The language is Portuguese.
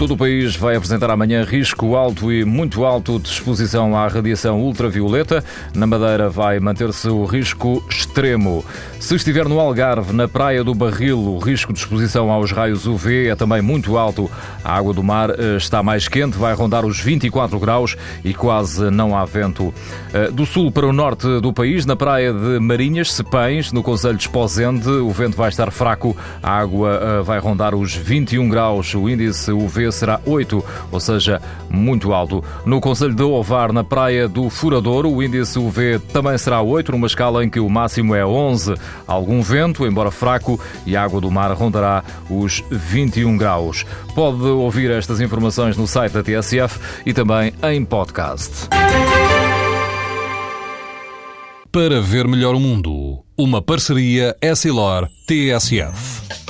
Todo o país vai apresentar amanhã risco alto e muito alto de exposição à radiação ultravioleta. Na Madeira vai manter-se o risco extremo. Se estiver no Algarve, na Praia do Barril, o risco de exposição aos raios UV é também muito alto. A água do mar eh, está mais quente, vai rondar os 24 graus e quase não há vento. Eh, do sul para o norte do país, na Praia de Marinhas, Sepães, no Conselho de Esposende, o vento vai estar fraco. A água eh, vai rondar os 21 graus. O índice UV será 8, ou seja, muito alto. No Conselho de Ovar, na Praia do Furadouro, o índice UV também será 8, numa escala em que o máximo é 11. Algum vento, embora fraco, e a água do mar rondará os 21 graus. Pode ouvir estas informações no site da TSF e também em podcast. Para ver melhor o mundo, uma parceria Essilor-TSF.